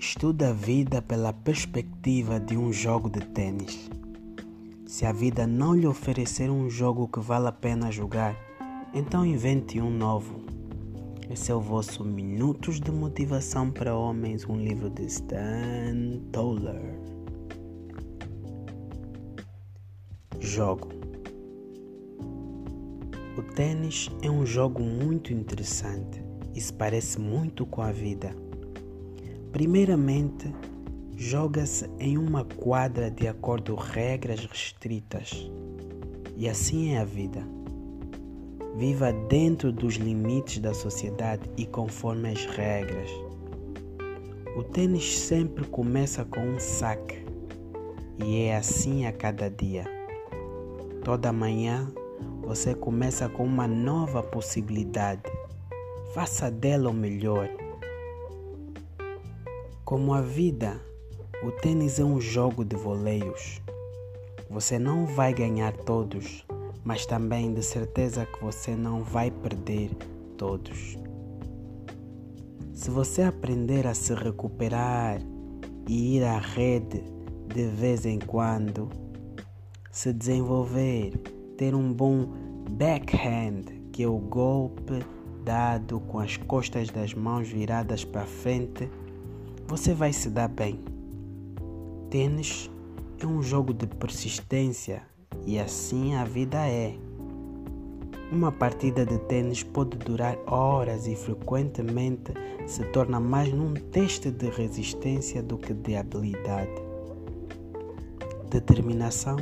Estuda a vida pela perspectiva de um jogo de tênis. Se a vida não lhe oferecer um jogo que vale a pena jogar, então invente um novo. Esse é o vosso Minutos de Motivação para Homens, um livro de Stan Toller. Jogo. O tênis é um jogo muito interessante e se parece muito com a vida. Primeiramente, joga-se em uma quadra de acordo com regras restritas. E assim é a vida. Viva dentro dos limites da sociedade e conforme as regras. O tênis sempre começa com um saque e é assim a cada dia. Toda manhã você começa com uma nova possibilidade. Faça dela o melhor. Como a vida, o tênis é um jogo de voleios. Você não vai ganhar todos, mas também de certeza que você não vai perder todos. Se você aprender a se recuperar e ir à rede de vez em quando, se desenvolver, ter um bom backhand, que é o golpe dado com as costas das mãos viradas para frente, você vai se dar bem. Tênis é um jogo de persistência e assim a vida é. Uma partida de tênis pode durar horas e frequentemente se torna mais num teste de resistência do que de habilidade. Determinação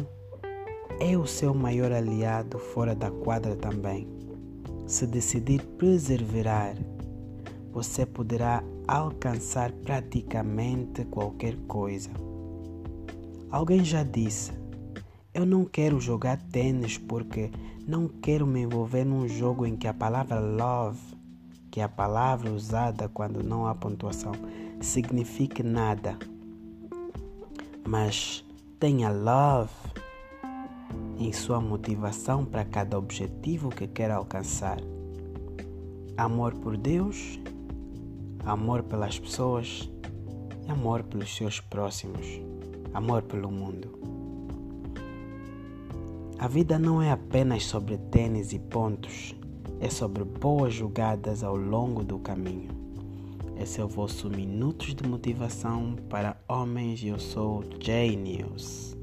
é o seu maior aliado fora da quadra também. Se decidir perseverar, você poderá alcançar praticamente qualquer coisa. Alguém já disse: Eu não quero jogar tênis porque não quero me envolver num jogo em que a palavra love, que é a palavra usada quando não há pontuação, signifique nada. Mas tenha love em sua motivação para cada objetivo que quer alcançar. Amor por Deus amor pelas pessoas e amor pelos seus próximos, amor pelo mundo. A vida não é apenas sobre tênis e pontos, é sobre boas jogadas ao longo do caminho. Esse é o vosso Minutos de Motivação para Homens e eu sou Jay News.